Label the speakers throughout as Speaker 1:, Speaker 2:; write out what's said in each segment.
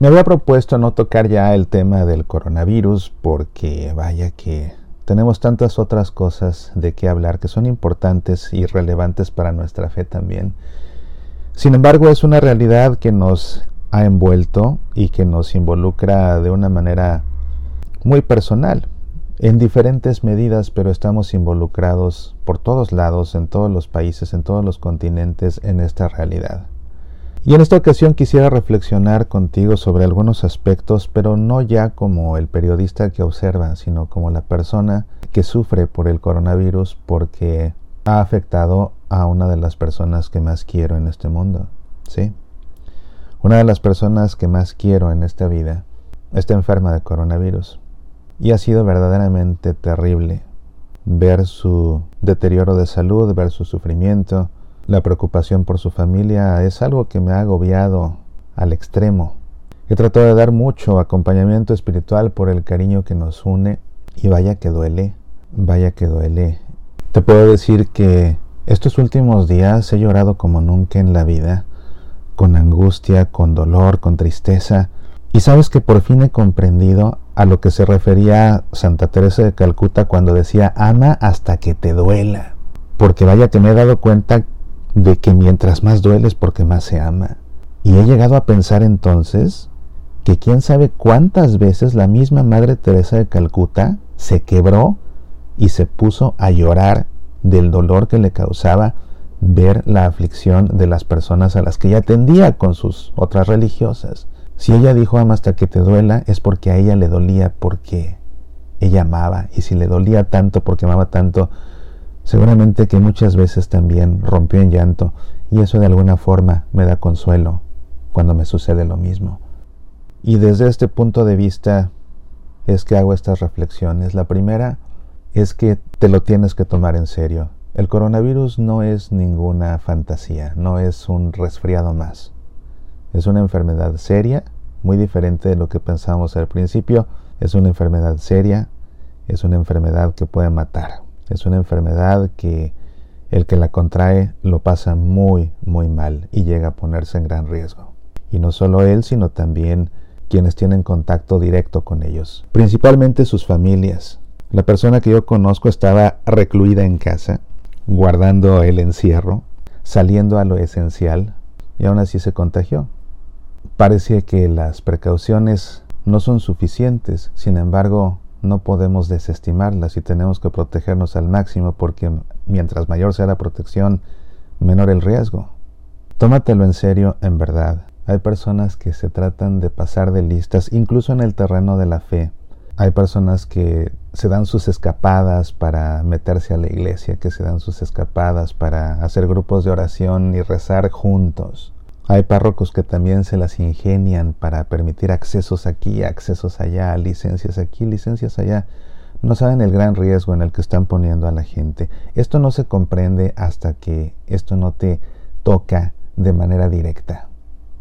Speaker 1: Me había propuesto no tocar ya el tema del coronavirus porque vaya que tenemos tantas otras cosas de qué hablar que son importantes y relevantes para nuestra fe también. Sin embargo, es una realidad que nos ha envuelto y que nos involucra de una manera muy personal, en diferentes medidas, pero estamos involucrados por todos lados, en todos los países, en todos los continentes, en esta realidad. Y en esta ocasión quisiera reflexionar contigo sobre algunos aspectos, pero no ya como el periodista que observa, sino como la persona que sufre por el coronavirus porque ha afectado a una de las personas que más quiero en este mundo. ¿Sí? Una de las personas que más quiero en esta vida está enferma de coronavirus. Y ha sido verdaderamente terrible ver su deterioro de salud, ver su sufrimiento, la preocupación por su familia es algo que me ha agobiado al extremo. He tratado de dar mucho acompañamiento espiritual por el cariño que nos une y vaya que duele, vaya que duele. Te puedo decir que estos últimos días he llorado como nunca en la vida, con angustia, con dolor, con tristeza. Y sabes que por fin he comprendido a lo que se refería Santa Teresa de Calcuta cuando decía ama hasta que te duela. Porque vaya que me he dado cuenta de que mientras más duele es porque más se ama. Y he llegado a pensar entonces que quién sabe cuántas veces la misma Madre Teresa de Calcuta se quebró y se puso a llorar del dolor que le causaba ver la aflicción de las personas a las que ella atendía con sus otras religiosas. Si ella dijo ama hasta que te duela es porque a ella le dolía porque ella amaba y si le dolía tanto porque amaba tanto Seguramente que muchas veces también rompió en llanto y eso de alguna forma me da consuelo cuando me sucede lo mismo. Y desde este punto de vista es que hago estas reflexiones. La primera es que te lo tienes que tomar en serio. El coronavirus no es ninguna fantasía, no es un resfriado más. Es una enfermedad seria, muy diferente de lo que pensamos al principio. Es una enfermedad seria, es una enfermedad que puede matar. Es una enfermedad que el que la contrae lo pasa muy, muy mal y llega a ponerse en gran riesgo. Y no solo él, sino también quienes tienen contacto directo con ellos, principalmente sus familias. La persona que yo conozco estaba recluida en casa, guardando el encierro, saliendo a lo esencial, y aún así se contagió. Parece que las precauciones no son suficientes, sin embargo, no podemos desestimarlas y tenemos que protegernos al máximo porque mientras mayor sea la protección, menor el riesgo. Tómatelo en serio en verdad. Hay personas que se tratan de pasar de listas, incluso en el terreno de la fe. Hay personas que se dan sus escapadas para meterse a la iglesia, que se dan sus escapadas para hacer grupos de oración y rezar juntos. Hay párrocos que también se las ingenian para permitir accesos aquí, accesos allá, licencias aquí, licencias allá. No saben el gran riesgo en el que están poniendo a la gente. Esto no se comprende hasta que esto no te toca de manera directa.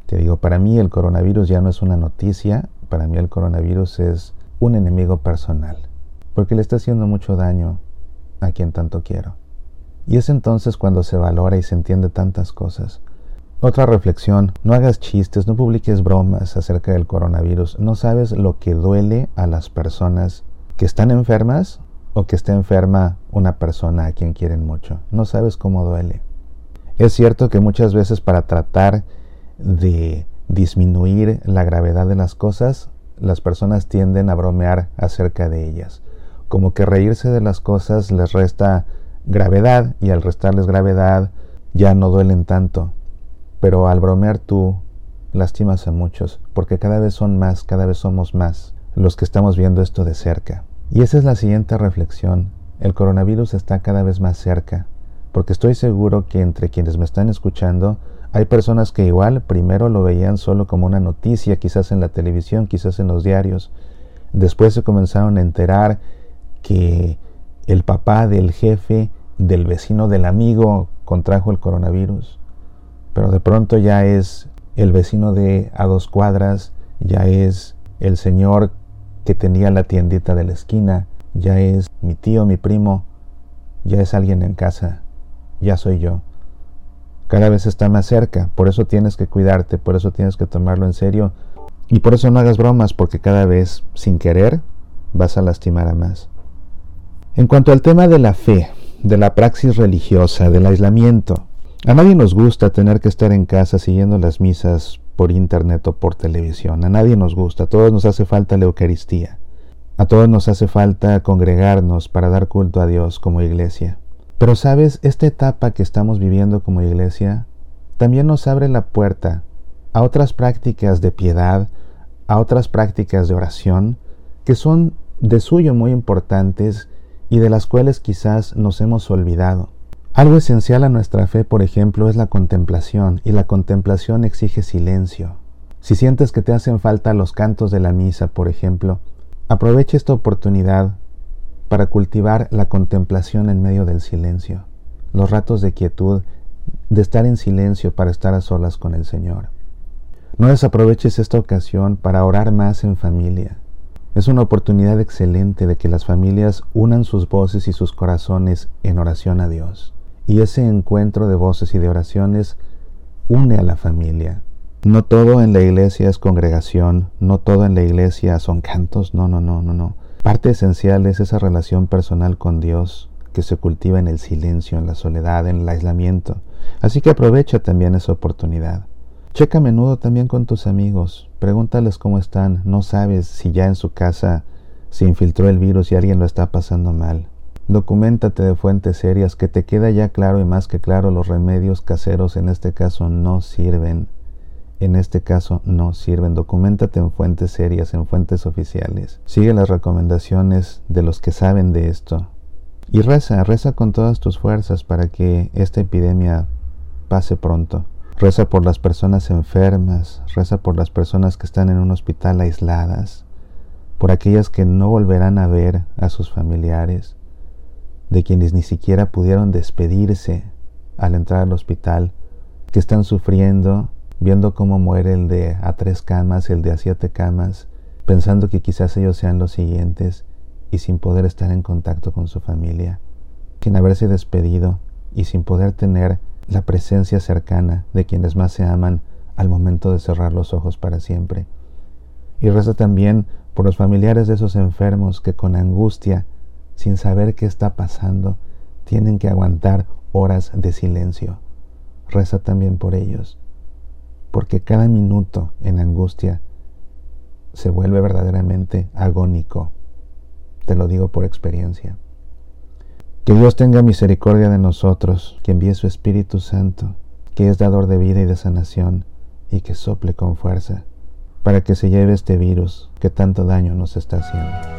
Speaker 1: Te digo, para mí el coronavirus ya no es una noticia, para mí el coronavirus es un enemigo personal, porque le está haciendo mucho daño a quien tanto quiero. Y es entonces cuando se valora y se entiende tantas cosas. Otra reflexión, no hagas chistes, no publiques bromas acerca del coronavirus. No sabes lo que duele a las personas que están enfermas o que esté enferma una persona a quien quieren mucho. No sabes cómo duele. Es cierto que muchas veces para tratar de disminuir la gravedad de las cosas, las personas tienden a bromear acerca de ellas. Como que reírse de las cosas les resta gravedad y al restarles gravedad ya no duelen tanto pero al bromear tú lastimas a muchos, porque cada vez son más, cada vez somos más los que estamos viendo esto de cerca. Y esa es la siguiente reflexión. El coronavirus está cada vez más cerca, porque estoy seguro que entre quienes me están escuchando hay personas que igual primero lo veían solo como una noticia, quizás en la televisión, quizás en los diarios. Después se comenzaron a enterar que el papá del jefe, del vecino, del amigo contrajo el coronavirus pero de pronto ya es el vecino de a dos cuadras, ya es el señor que tenía la tiendita de la esquina, ya es mi tío, mi primo, ya es alguien en casa, ya soy yo. Cada vez está más cerca, por eso tienes que cuidarte, por eso tienes que tomarlo en serio Y por eso no hagas bromas, porque cada vez, sin querer, vas a lastimar a más. En cuanto al tema de la fe, de la praxis religiosa, del aislamiento, a nadie nos gusta tener que estar en casa siguiendo las misas por internet o por televisión. A nadie nos gusta, a todos nos hace falta la Eucaristía. A todos nos hace falta congregarnos para dar culto a Dios como iglesia. Pero sabes, esta etapa que estamos viviendo como iglesia también nos abre la puerta a otras prácticas de piedad, a otras prácticas de oración, que son de suyo muy importantes y de las cuales quizás nos hemos olvidado. Algo esencial a nuestra fe, por ejemplo, es la contemplación, y la contemplación exige silencio. Si sientes que te hacen falta los cantos de la misa, por ejemplo, aprovecha esta oportunidad para cultivar la contemplación en medio del silencio, los ratos de quietud de estar en silencio para estar a solas con el Señor. No desaproveches esta ocasión para orar más en familia. Es una oportunidad excelente de que las familias unan sus voces y sus corazones en oración a Dios. Y ese encuentro de voces y de oraciones une a la familia. No todo en la iglesia es congregación, no todo en la iglesia son cantos, no, no, no, no, no. Parte esencial es esa relación personal con Dios que se cultiva en el silencio, en la soledad, en el aislamiento. Así que aprovecha también esa oportunidad. Checa a menudo también con tus amigos, pregúntales cómo están, no sabes si ya en su casa se infiltró el virus y alguien lo está pasando mal. Documentate de fuentes serias que te queda ya claro y más que claro los remedios caseros en este caso no sirven. En este caso no sirven. Documentate en fuentes serias, en fuentes oficiales. Sigue las recomendaciones de los que saben de esto. Y reza, reza con todas tus fuerzas para que esta epidemia pase pronto. Reza por las personas enfermas, reza por las personas que están en un hospital aisladas, por aquellas que no volverán a ver a sus familiares, de quienes ni siquiera pudieron despedirse al entrar al hospital, que están sufriendo, viendo cómo muere el de a tres camas, el de a siete camas, pensando que quizás ellos sean los siguientes y sin poder estar en contacto con su familia, sin haberse despedido y sin poder tener la presencia cercana de quienes más se aman al momento de cerrar los ojos para siempre. Y reza también por los familiares de esos enfermos que con angustia, sin saber qué está pasando, tienen que aguantar horas de silencio. Reza también por ellos, porque cada minuto en angustia se vuelve verdaderamente agónico te lo digo por experiencia. Que Dios tenga misericordia de nosotros, que envíe su Espíritu Santo, que es dador de vida y de sanación, y que sople con fuerza, para que se lleve este virus que tanto daño nos está haciendo.